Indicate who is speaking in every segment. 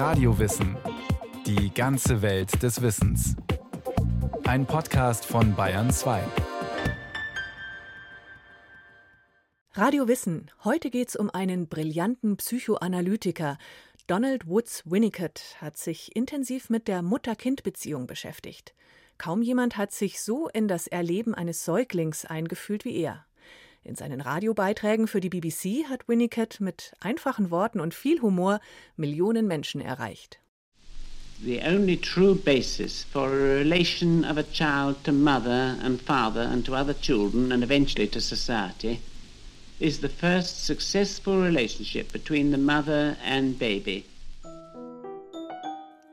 Speaker 1: Radiowissen. Die ganze Welt des Wissens. Ein Podcast von Bayern 2.
Speaker 2: Radio Wissen. Heute geht es um einen brillanten Psychoanalytiker. Donald Woods Winnicott hat sich intensiv mit der Mutter-Kind-Beziehung beschäftigt. Kaum jemand hat sich so in das Erleben eines Säuglings eingefühlt wie er. In seinen Radiobeiträgen für die BBC hat Winnicott mit einfachen Worten und viel Humor Millionen Menschen erreicht.
Speaker 3: The only true basis for a relation of a child to mother and father and to other children and eventually to society is the first successful relationship between the mother and baby.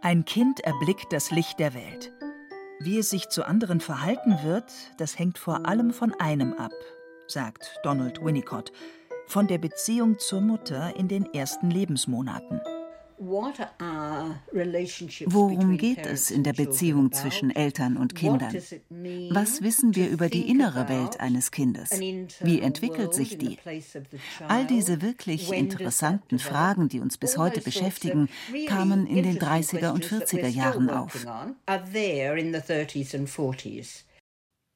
Speaker 4: Ein Kind erblickt das Licht der Welt. Wie es sich zu anderen verhalten wird, das hängt vor allem von einem ab, sagt Donald Winnicott, von der Beziehung zur Mutter in den ersten Lebensmonaten.
Speaker 5: Worum geht es in der Beziehung zwischen Eltern und Kindern? Was wissen wir über die innere Welt eines Kindes? Wie entwickelt sich die? All diese wirklich interessanten Fragen, die uns bis heute beschäftigen, kamen in den 30er und 40er Jahren auf.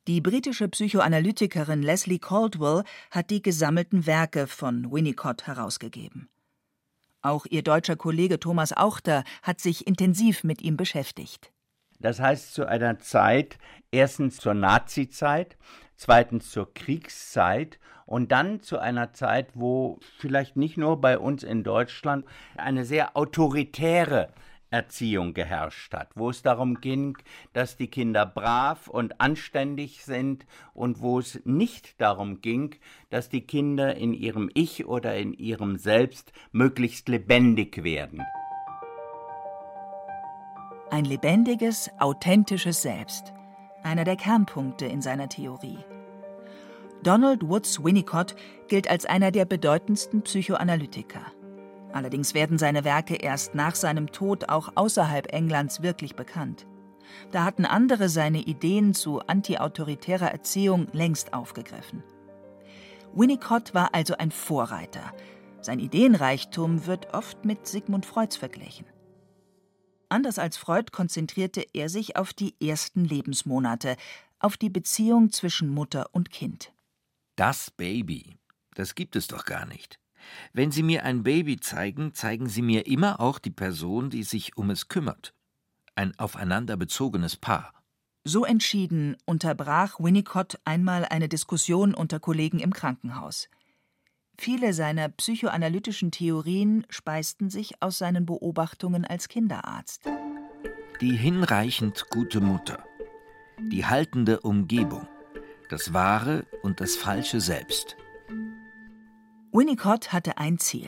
Speaker 4: Die britische Psychoanalytikerin Leslie Caldwell hat die gesammelten Werke von Winnicott herausgegeben. Auch ihr deutscher Kollege Thomas Auchter hat sich intensiv mit ihm beschäftigt.
Speaker 6: Das heißt zu einer Zeit, erstens zur Nazizeit, zweitens zur Kriegszeit und dann zu einer Zeit, wo vielleicht nicht nur bei uns in Deutschland eine sehr autoritäre Erziehung geherrscht hat, wo es darum ging, dass die Kinder brav und anständig sind und wo es nicht darum ging, dass die Kinder in ihrem Ich oder in ihrem Selbst möglichst lebendig werden.
Speaker 4: Ein lebendiges, authentisches Selbst, einer der Kernpunkte in seiner Theorie. Donald Woods Winnicott gilt als einer der bedeutendsten Psychoanalytiker. Allerdings werden seine Werke erst nach seinem Tod auch außerhalb Englands wirklich bekannt. Da hatten andere seine Ideen zu antiautoritärer Erziehung längst aufgegriffen. Winnicott war also ein Vorreiter. Sein Ideenreichtum wird oft mit Sigmund Freuds verglichen. Anders als Freud konzentrierte er sich auf die ersten Lebensmonate, auf die Beziehung zwischen Mutter und Kind.
Speaker 7: Das Baby, das gibt es doch gar nicht. Wenn Sie mir ein Baby zeigen, zeigen Sie mir immer auch die Person, die sich um es kümmert. Ein aufeinander bezogenes Paar.
Speaker 4: So entschieden unterbrach Winnicott einmal eine Diskussion unter Kollegen im Krankenhaus. Viele seiner psychoanalytischen Theorien speisten sich aus seinen Beobachtungen als Kinderarzt.
Speaker 7: Die hinreichend gute Mutter, die haltende Umgebung, das wahre und das falsche Selbst.
Speaker 4: Winnicott hatte ein Ziel,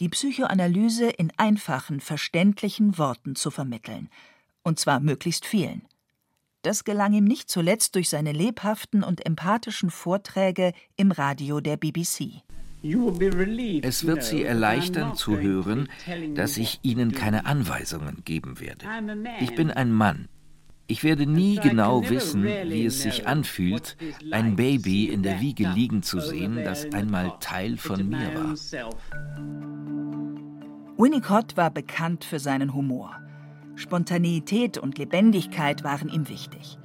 Speaker 4: die Psychoanalyse in einfachen, verständlichen Worten zu vermitteln, und zwar möglichst vielen. Das gelang ihm nicht zuletzt durch seine lebhaften und empathischen Vorträge im Radio der BBC.
Speaker 7: Es wird Sie erleichtern zu hören, dass ich Ihnen keine Anweisungen geben werde. Ich bin ein Mann, ich werde nie genau wissen, wie es sich anfühlt, ein Baby in der Wiege liegen zu sehen, das einmal Teil von mir war.
Speaker 4: Winnicott war bekannt für seinen Humor. Spontaneität und Lebendigkeit waren ihm wichtig.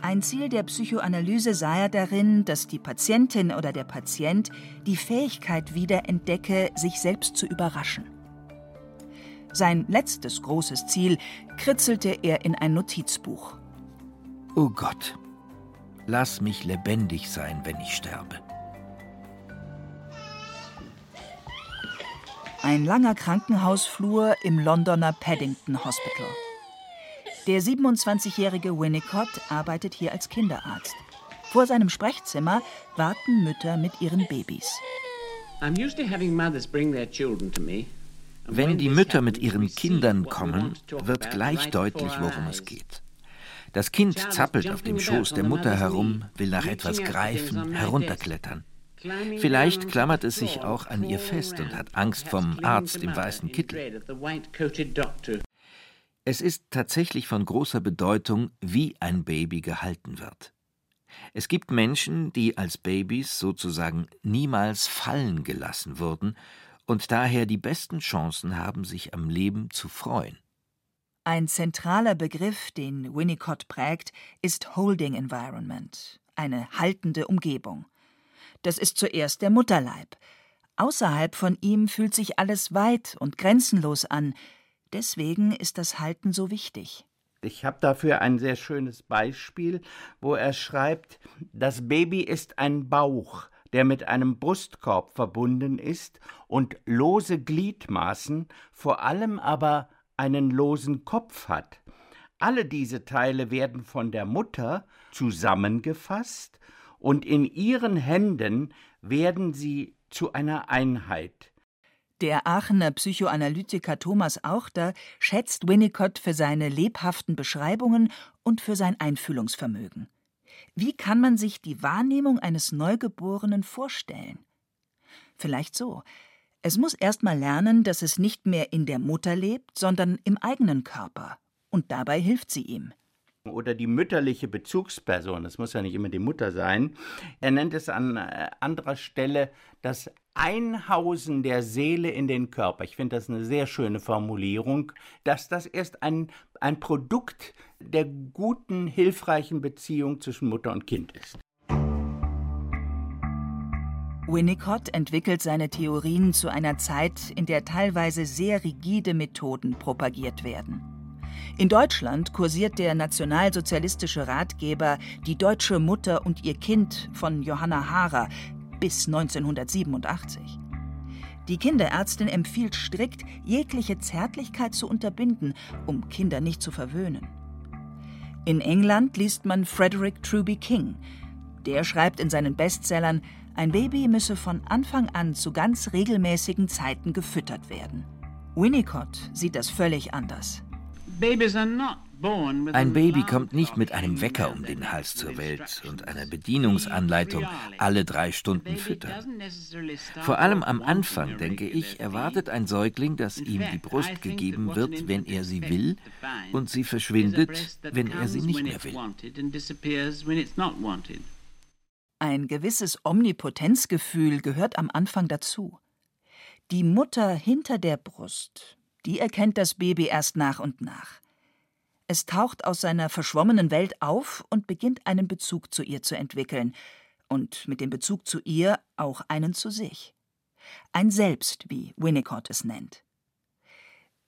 Speaker 4: Ein Ziel der Psychoanalyse sah er darin, dass die Patientin oder der Patient die Fähigkeit wiederentdecke, sich selbst zu überraschen. Sein letztes großes Ziel kritzelte er in ein Notizbuch.
Speaker 7: Oh Gott, lass mich lebendig sein, wenn ich sterbe.
Speaker 4: Ein langer Krankenhausflur im Londoner Paddington Hospital. Der 27-jährige Winnicott arbeitet hier als Kinderarzt. Vor seinem Sprechzimmer warten Mütter mit ihren Babys.
Speaker 3: I'm used to having mothers bring their children to me
Speaker 7: wenn die Mütter mit ihren Kindern kommen, wird gleich deutlich, worum es geht. Das Kind zappelt auf dem Schoß der Mutter herum, will nach etwas greifen, herunterklettern. Vielleicht klammert es sich auch an ihr fest und hat Angst vom Arzt im weißen Kittel. Es ist tatsächlich von großer Bedeutung, wie ein Baby gehalten wird. Es gibt Menschen, die als Babys sozusagen niemals fallen gelassen wurden und daher die besten Chancen haben, sich am Leben zu freuen.
Speaker 4: Ein zentraler Begriff, den Winnicott prägt, ist Holding Environment, eine haltende Umgebung. Das ist zuerst der Mutterleib. Außerhalb von ihm fühlt sich alles weit und grenzenlos an. Deswegen ist das Halten so wichtig.
Speaker 6: Ich habe dafür ein sehr schönes Beispiel, wo er schreibt, das Baby ist ein Bauch, der mit einem Brustkorb verbunden ist und lose Gliedmaßen, vor allem aber einen losen Kopf hat. Alle diese Teile werden von der Mutter zusammengefasst und in ihren Händen werden sie zu einer Einheit.
Speaker 4: Der Aachener Psychoanalytiker Thomas Auchter schätzt Winnicott für seine lebhaften Beschreibungen und für sein Einfühlungsvermögen. Wie kann man sich die Wahrnehmung eines Neugeborenen vorstellen? Vielleicht so. Es muss erst mal lernen, dass es nicht mehr in der Mutter lebt, sondern im eigenen Körper. Und dabei hilft sie ihm
Speaker 6: oder die mütterliche Bezugsperson, das muss ja nicht immer die Mutter sein, er nennt es an äh, anderer Stelle das Einhausen der Seele in den Körper. Ich finde das eine sehr schöne Formulierung, dass das erst ein, ein Produkt der guten, hilfreichen Beziehung zwischen Mutter und Kind ist.
Speaker 4: Winnicott entwickelt seine Theorien zu einer Zeit, in der teilweise sehr rigide Methoden propagiert werden. In Deutschland kursiert der nationalsozialistische Ratgeber Die deutsche Mutter und ihr Kind von Johanna Haarer bis 1987. Die Kinderärztin empfiehlt strikt, jegliche Zärtlichkeit zu unterbinden, um Kinder nicht zu verwöhnen. In England liest man Frederick Truby King. Der schreibt in seinen Bestsellern, ein Baby müsse von Anfang an zu ganz regelmäßigen Zeiten gefüttert werden. Winnicott sieht das völlig anders.
Speaker 7: Ein Baby kommt nicht mit einem Wecker um den Hals zur Welt und einer Bedienungsanleitung alle drei Stunden füttern. Vor allem am Anfang, denke ich, erwartet ein Säugling, dass ihm die Brust gegeben wird, wenn er sie will, und sie verschwindet, wenn er sie nicht mehr will.
Speaker 4: Ein gewisses Omnipotenzgefühl gehört am Anfang dazu. Die Mutter hinter der Brust, die erkennt das Baby erst nach und nach. Es taucht aus seiner verschwommenen Welt auf und beginnt einen Bezug zu ihr zu entwickeln und mit dem Bezug zu ihr auch einen zu sich. Ein Selbst, wie Winnicott es nennt.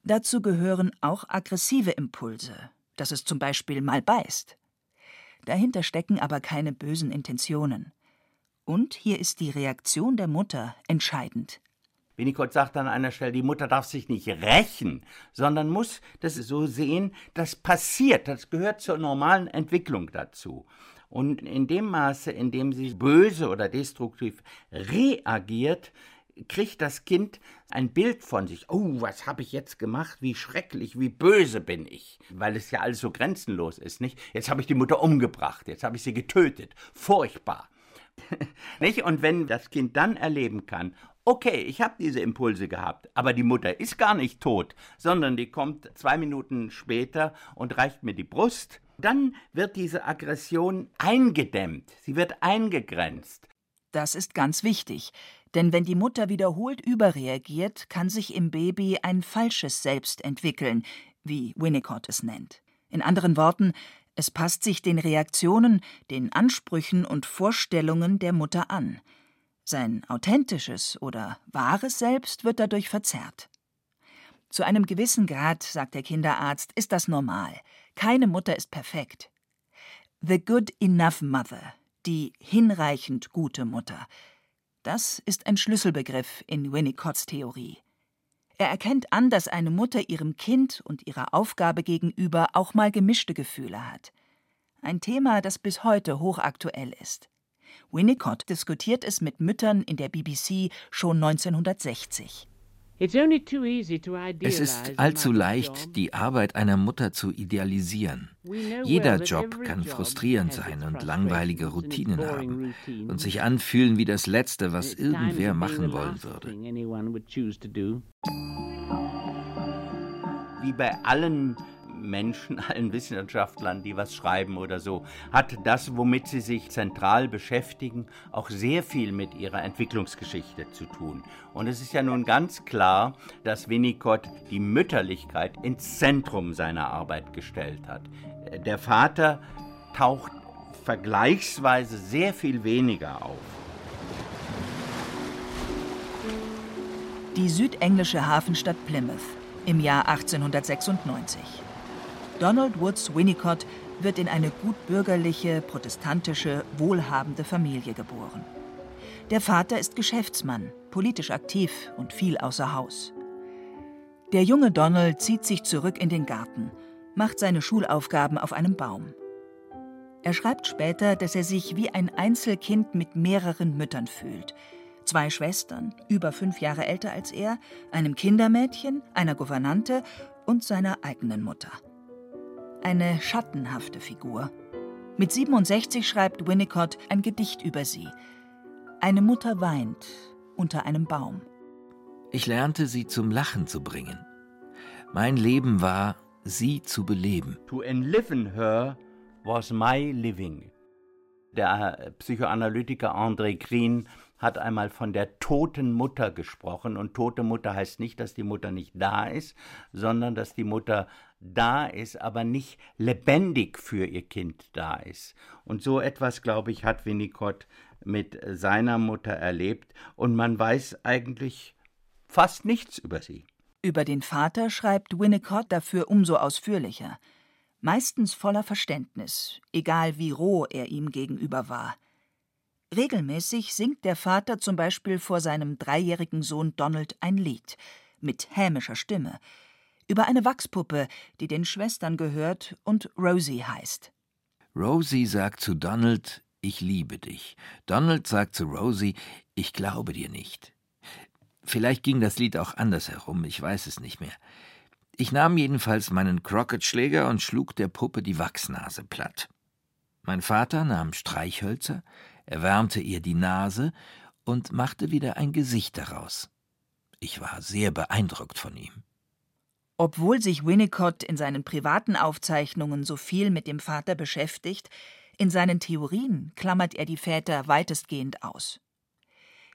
Speaker 4: Dazu gehören auch aggressive Impulse, dass es zum Beispiel mal beißt. Dahinter stecken aber keine bösen Intentionen. Und hier ist die Reaktion der Mutter entscheidend.
Speaker 6: Winnicott sagt an einer Stelle, die Mutter darf sich nicht rächen, sondern muss das so sehen, das passiert, das gehört zur normalen Entwicklung dazu. Und in dem Maße, in dem sie böse oder destruktiv reagiert, kriegt das Kind ein Bild von sich. Oh, was habe ich jetzt gemacht? Wie schrecklich, wie böse bin ich. Weil es ja alles so grenzenlos ist, nicht? Jetzt habe ich die Mutter umgebracht, jetzt habe ich sie getötet. Furchtbar. nicht? Und wenn das Kind dann erleben kann, okay, ich habe diese Impulse gehabt, aber die Mutter ist gar nicht tot, sondern die kommt zwei Minuten später und reicht mir die Brust. Dann wird diese Aggression eingedämmt, sie wird eingegrenzt.
Speaker 4: Das ist ganz wichtig, denn wenn die Mutter wiederholt überreagiert, kann sich im Baby ein falsches Selbst entwickeln, wie Winnicott es nennt. In anderen Worten, es passt sich den Reaktionen, den Ansprüchen und Vorstellungen der Mutter an. Sein authentisches oder wahres Selbst wird dadurch verzerrt. Zu einem gewissen Grad, sagt der Kinderarzt, ist das normal. Keine Mutter ist perfekt. The good enough mother, die hinreichend gute Mutter. Das ist ein Schlüsselbegriff in Winnicotts Theorie. Er erkennt an, dass eine Mutter ihrem Kind und ihrer Aufgabe gegenüber auch mal gemischte Gefühle hat. Ein Thema, das bis heute hochaktuell ist. Winnicott diskutiert es mit Müttern in der BBC schon 1960.
Speaker 7: Es ist allzu leicht, die Arbeit einer Mutter zu idealisieren. Jeder Job kann frustrierend sein und langweilige Routinen haben und sich anfühlen wie das Letzte, was irgendwer machen wollen würde.
Speaker 6: Wie bei allen Menschen, allen Wissenschaftlern, die was schreiben oder so, hat das, womit sie sich zentral beschäftigen, auch sehr viel mit ihrer Entwicklungsgeschichte zu tun. Und es ist ja nun ganz klar, dass Winnicott die Mütterlichkeit ins Zentrum seiner Arbeit gestellt hat. Der Vater taucht vergleichsweise sehr viel weniger auf.
Speaker 4: Die südenglische Hafenstadt Plymouth im Jahr 1896. Donald Woods Winnicott wird in eine gutbürgerliche, protestantische, wohlhabende Familie geboren. Der Vater ist Geschäftsmann, politisch aktiv und viel außer Haus. Der junge Donald zieht sich zurück in den Garten, macht seine Schulaufgaben auf einem Baum. Er schreibt später, dass er sich wie ein Einzelkind mit mehreren Müttern fühlt – zwei Schwestern, über fünf Jahre älter als er, einem Kindermädchen, einer Gouvernante und seiner eigenen Mutter. Eine schattenhafte Figur. Mit 67 schreibt Winnicott ein Gedicht über sie. Eine Mutter weint unter einem Baum.
Speaker 7: Ich lernte sie zum Lachen zu bringen. Mein Leben war, sie zu beleben.
Speaker 6: To enliven her was my living. Der Psychoanalytiker André Green hat einmal von der toten Mutter gesprochen. Und tote Mutter heißt nicht, dass die Mutter nicht da ist, sondern dass die Mutter da ist, aber nicht lebendig für ihr Kind da ist. Und so etwas, glaube ich, hat Winnicott mit seiner Mutter erlebt. Und man weiß eigentlich fast nichts über sie.
Speaker 4: Über den Vater schreibt Winnicott dafür umso ausführlicher. Meistens voller Verständnis, egal wie roh er ihm gegenüber war. Regelmäßig singt der Vater zum Beispiel vor seinem dreijährigen Sohn Donald ein Lied mit hämischer Stimme über eine Wachspuppe, die den Schwestern gehört und Rosie heißt.
Speaker 7: Rosie sagt zu Donald, ich liebe dich. Donald sagt zu Rosie, ich glaube dir nicht. Vielleicht ging das Lied auch andersherum, ich weiß es nicht mehr. Ich nahm jedenfalls meinen Crockett-Schläger und schlug der Puppe die Wachsnase platt. Mein Vater nahm Streichhölzer, er wärmte ihr die Nase und machte wieder ein Gesicht daraus. Ich war sehr beeindruckt von ihm.
Speaker 4: Obwohl sich Winnicott in seinen privaten Aufzeichnungen so viel mit dem Vater beschäftigt, in seinen Theorien klammert er die Väter weitestgehend aus.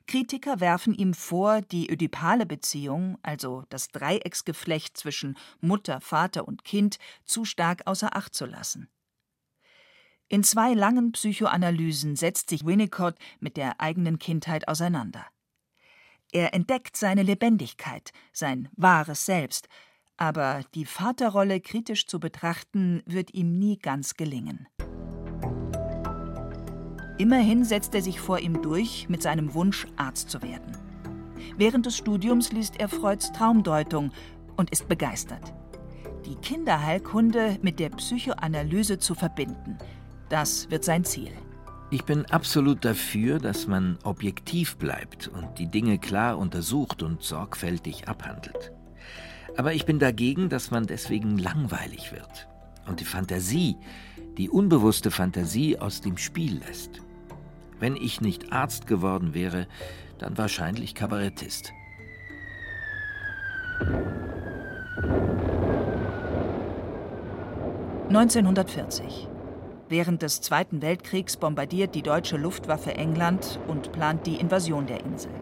Speaker 4: Kritiker werfen ihm vor, die ödipale Beziehung, also das Dreiecksgeflecht zwischen Mutter, Vater und Kind, zu stark außer Acht zu lassen. In zwei langen Psychoanalysen setzt sich Winnicott mit der eigenen Kindheit auseinander. Er entdeckt seine Lebendigkeit, sein wahres Selbst, aber die Vaterrolle kritisch zu betrachten, wird ihm nie ganz gelingen. Immerhin setzt er sich vor ihm durch mit seinem Wunsch, Arzt zu werden. Während des Studiums liest er Freuds Traumdeutung und ist begeistert. Die Kinderheilkunde mit der Psychoanalyse zu verbinden – das wird sein Ziel.
Speaker 7: Ich bin absolut dafür, dass man objektiv bleibt und die Dinge klar untersucht und sorgfältig abhandelt. Aber ich bin dagegen, dass man deswegen langweilig wird und die Fantasie, die unbewusste Fantasie aus dem Spiel lässt. Wenn ich nicht Arzt geworden wäre, dann wahrscheinlich Kabarettist.
Speaker 4: »1940. Während des Zweiten Weltkriegs bombardiert die deutsche Luftwaffe England und plant die Invasion der Insel.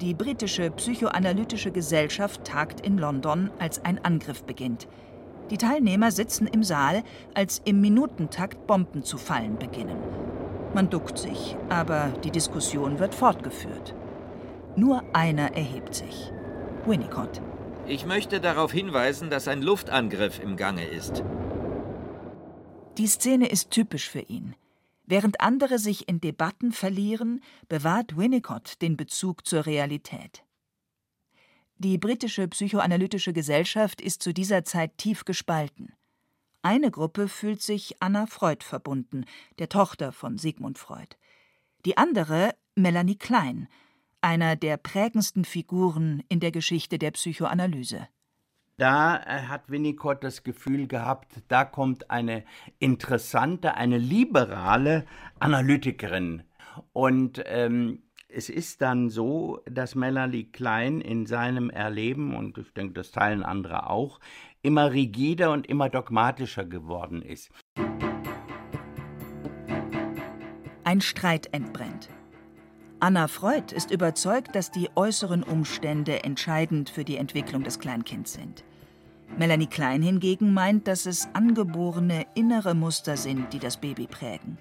Speaker 4: Die britische Psychoanalytische Gesellschaft tagt in London, als ein Angriff beginnt. Die Teilnehmer sitzen im Saal, als im Minutentakt Bomben zu fallen beginnen. Man duckt sich, aber die Diskussion wird fortgeführt. Nur einer erhebt sich. Winnicott.
Speaker 7: Ich möchte darauf hinweisen, dass ein Luftangriff im Gange ist.
Speaker 4: Die Szene ist typisch für ihn. Während andere sich in Debatten verlieren, bewahrt Winnicott den Bezug zur Realität. Die britische psychoanalytische Gesellschaft ist zu dieser Zeit tief gespalten. Eine Gruppe fühlt sich Anna Freud verbunden, der Tochter von Sigmund Freud. Die andere Melanie Klein, einer der prägendsten Figuren in der Geschichte der Psychoanalyse
Speaker 6: da äh, hat Winnicott das Gefühl gehabt, da kommt eine interessante, eine liberale Analytikerin. Und ähm, Es ist dann so, dass Melanie Klein in seinem Erleben, und ich denke, das teilen andere auch, immer rigider und immer dogmatischer geworden ist.
Speaker 4: Ein Streit entbrennt. Anna Freud ist überzeugt, dass die äußeren Umstände entscheidend für die Entwicklung des Kleinkinds sind. Melanie Klein hingegen meint, dass es angeborene innere Muster sind, die das Baby prägen.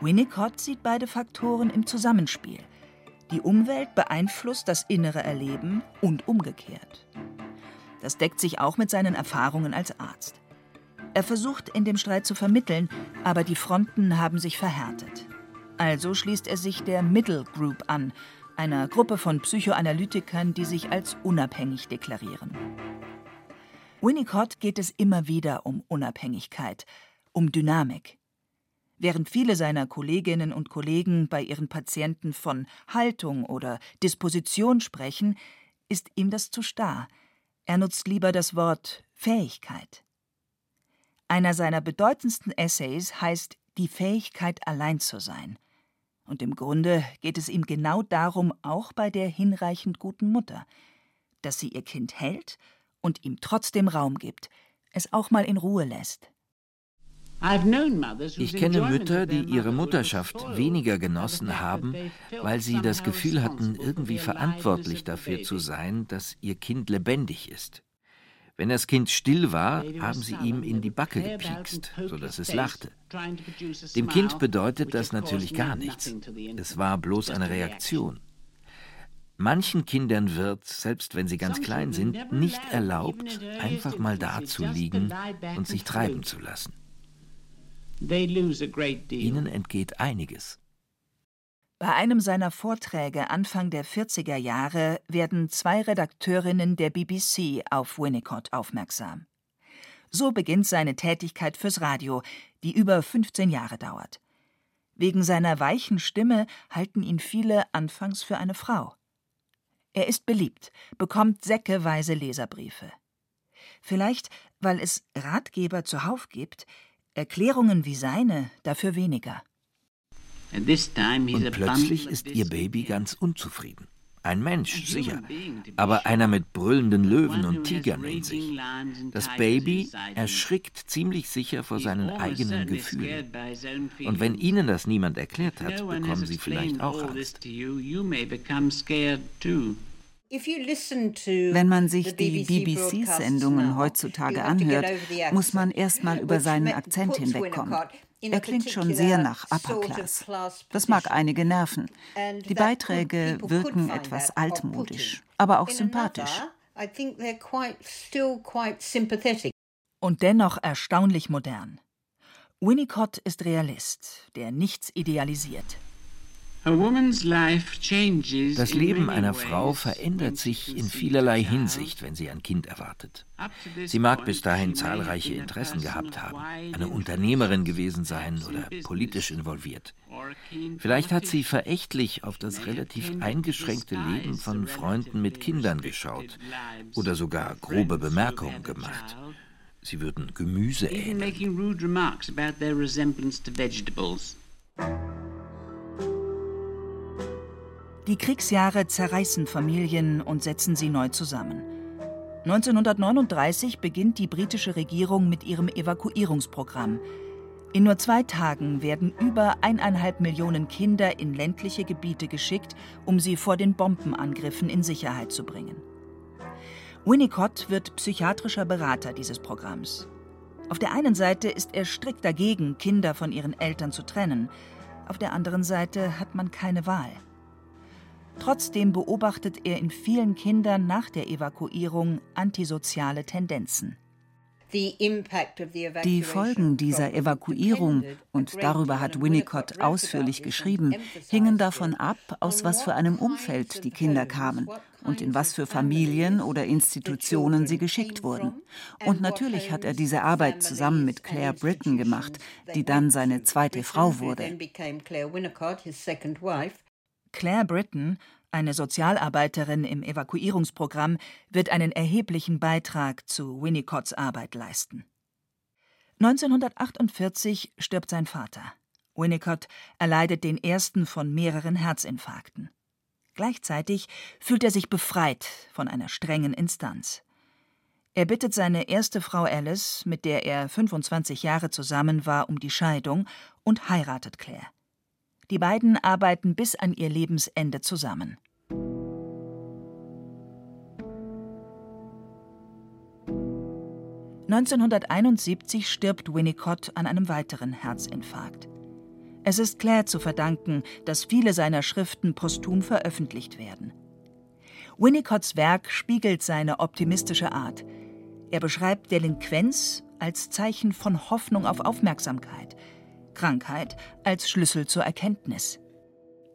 Speaker 4: Winnicott sieht beide Faktoren im Zusammenspiel. Die Umwelt beeinflusst das innere Erleben und umgekehrt. Das deckt sich auch mit seinen Erfahrungen als Arzt. Er versucht in dem Streit zu vermitteln, aber die Fronten haben sich verhärtet. Also schließt er sich der Middle Group an, einer Gruppe von Psychoanalytikern, die sich als unabhängig deklarieren. Winnicott geht es immer wieder um Unabhängigkeit, um Dynamik. Während viele seiner Kolleginnen und Kollegen bei ihren Patienten von Haltung oder Disposition sprechen, ist ihm das zu starr. Er nutzt lieber das Wort Fähigkeit. Einer seiner bedeutendsten Essays heißt Die Fähigkeit, allein zu sein. Und im Grunde geht es ihm genau darum, auch bei der hinreichend guten Mutter, dass sie ihr Kind hält und ihm trotzdem Raum gibt, es auch mal in Ruhe lässt.
Speaker 7: Ich kenne Mütter, die ihre Mutterschaft weniger genossen haben, weil sie das Gefühl hatten, irgendwie verantwortlich dafür zu sein, dass ihr Kind lebendig ist. Wenn das Kind still war, haben sie ihm in die Backe gepiekst, sodass es lachte. Dem Kind bedeutet das natürlich gar nichts. Es war bloß eine Reaktion. Manchen Kindern wird, selbst wenn sie ganz klein sind, nicht erlaubt, einfach mal dazuliegen und sich treiben zu lassen. Ihnen entgeht einiges.
Speaker 4: Bei einem seiner Vorträge Anfang der 40er Jahre werden zwei Redakteurinnen der BBC auf Winnicott aufmerksam. So beginnt seine Tätigkeit fürs Radio, die über 15 Jahre dauert. Wegen seiner weichen Stimme halten ihn viele anfangs für eine Frau. Er ist beliebt, bekommt säckeweise Leserbriefe. Vielleicht, weil es Ratgeber zuhauf gibt, Erklärungen wie seine dafür weniger.
Speaker 7: Und plötzlich ist ihr Baby ganz unzufrieden. Ein Mensch, sicher, aber einer mit brüllenden Löwen und Tigern in sich. Das Baby erschrickt ziemlich sicher vor seinen eigenen Gefühlen. Und wenn Ihnen das niemand erklärt hat, bekommen Sie vielleicht auch Angst.
Speaker 5: Wenn man sich die BBC-Sendungen heutzutage anhört, muss man erstmal über seinen Akzent hinwegkommen. Er klingt schon sehr nach Upper Class. Das mag einige nerven. Die Beiträge wirken etwas altmodisch, aber auch sympathisch.
Speaker 4: Und dennoch erstaunlich modern. Winnicott ist Realist, der nichts idealisiert.
Speaker 7: Das Leben einer Frau verändert sich in vielerlei Hinsicht, wenn sie ein Kind erwartet. Sie mag bis dahin zahlreiche Interessen gehabt haben, eine Unternehmerin gewesen sein oder politisch involviert. Vielleicht hat sie verächtlich auf das relativ eingeschränkte Leben von Freunden mit Kindern geschaut oder sogar grobe Bemerkungen gemacht. Sie würden Gemüse ähneln.
Speaker 4: Die Kriegsjahre zerreißen Familien und setzen sie neu zusammen. 1939 beginnt die britische Regierung mit ihrem Evakuierungsprogramm. In nur zwei Tagen werden über eineinhalb Millionen Kinder in ländliche Gebiete geschickt, um sie vor den Bombenangriffen in Sicherheit zu bringen. Winnicott wird psychiatrischer Berater dieses Programms. Auf der einen Seite ist er strikt dagegen, Kinder von ihren Eltern zu trennen. Auf der anderen Seite hat man keine Wahl. Trotzdem beobachtet er in vielen Kindern nach der Evakuierung antisoziale Tendenzen.
Speaker 5: Die Folgen dieser Evakuierung, und darüber hat Winnicott ausführlich geschrieben, hingen davon ab, aus was für einem Umfeld die Kinder kamen und in was für Familien oder Institutionen sie geschickt wurden. Und natürlich hat er diese Arbeit zusammen mit Claire Britton gemacht, die dann seine zweite Frau wurde.
Speaker 4: Claire Britton, eine Sozialarbeiterin im Evakuierungsprogramm, wird einen erheblichen Beitrag zu Winnicotts Arbeit leisten. 1948 stirbt sein Vater. Winnicott erleidet den ersten von mehreren Herzinfarkten. Gleichzeitig fühlt er sich befreit von einer strengen Instanz. Er bittet seine erste Frau Alice, mit der er 25 Jahre zusammen war, um die Scheidung und heiratet Claire. Die beiden arbeiten bis an ihr Lebensende zusammen. (1971) stirbt Winnicott an einem weiteren Herzinfarkt. Es ist Claire zu verdanken, dass viele seiner Schriften posthum veröffentlicht werden. Winnicotts Werk spiegelt seine optimistische Art – er beschreibt Delinquenz als Zeichen von Hoffnung auf Aufmerksamkeit, Krankheit als Schlüssel zur Erkenntnis.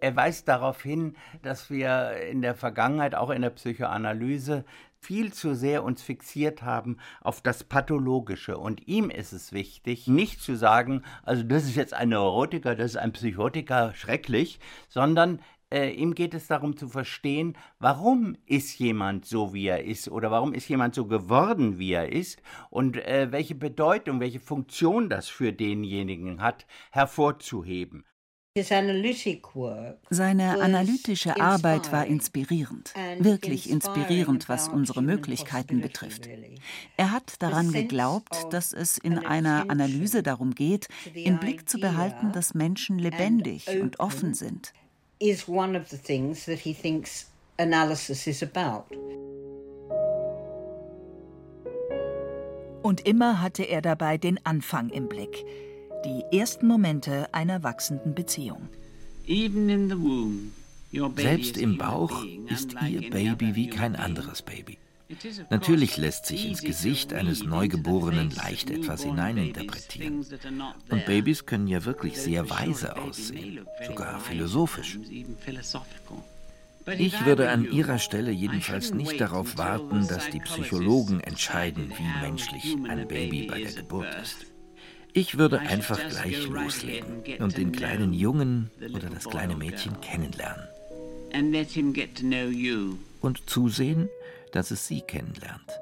Speaker 6: Er weist darauf hin, dass wir in der Vergangenheit, auch in der Psychoanalyse, viel zu sehr uns fixiert haben auf das Pathologische. Und ihm ist es wichtig, nicht zu sagen, also das ist jetzt ein Neurotiker, das ist ein Psychotiker, schrecklich, sondern äh, ihm geht es darum zu verstehen, warum ist jemand so, wie er ist oder warum ist jemand so geworden, wie er ist und äh, welche Bedeutung, welche Funktion das für denjenigen hat, hervorzuheben.
Speaker 5: Seine analytische Arbeit war inspirierend, wirklich inspirierend, was unsere Möglichkeiten betrifft. Er hat daran geglaubt, dass es in einer Analyse darum geht, im Blick zu behalten, dass Menschen lebendig und offen sind is one of the things that he thinks analysis is about.
Speaker 4: Und immer hatte er dabei den Anfang im Blick, die ersten Momente einer wachsenden Beziehung.
Speaker 7: Selbst im Bauch ist Ihr Baby wie kein anderes Baby. Natürlich lässt sich ins Gesicht eines Neugeborenen leicht etwas hineininterpretieren. Und Babys können ja wirklich sehr weise aussehen, sogar philosophisch. Ich würde an Ihrer Stelle jedenfalls nicht darauf warten, dass die Psychologen entscheiden, wie menschlich ein Baby bei der Geburt ist. Ich würde einfach gleich loslegen und den kleinen Jungen oder das kleine Mädchen kennenlernen. Und zusehen, dass es sie kennenlernt.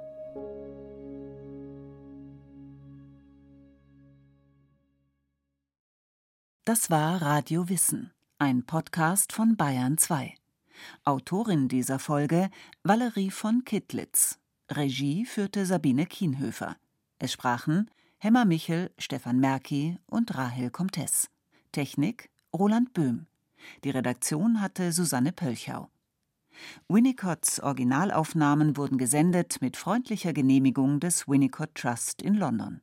Speaker 5: Das war Radio Wissen, ein Podcast von Bayern 2. Autorin dieser Folge Valerie von Kittlitz. Regie führte Sabine Kienhöfer. Es sprachen Hemmer Michel, Stefan Merki und Rahel Comtes. Technik Roland Böhm. Die Redaktion hatte Susanne Pölchau. Winnicotts Originalaufnahmen wurden gesendet mit freundlicher Genehmigung des Winnicott Trust in London.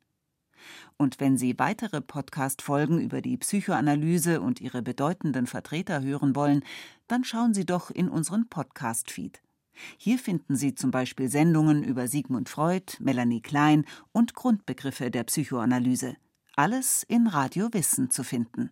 Speaker 5: Und wenn Sie weitere Podcast-Folgen über die Psychoanalyse und ihre bedeutenden Vertreter hören wollen, dann schauen Sie doch in unseren Podcast-Feed. Hier finden Sie zum Beispiel Sendungen über Sigmund Freud, Melanie Klein und Grundbegriffe der Psychoanalyse. Alles in Radio Wissen zu finden.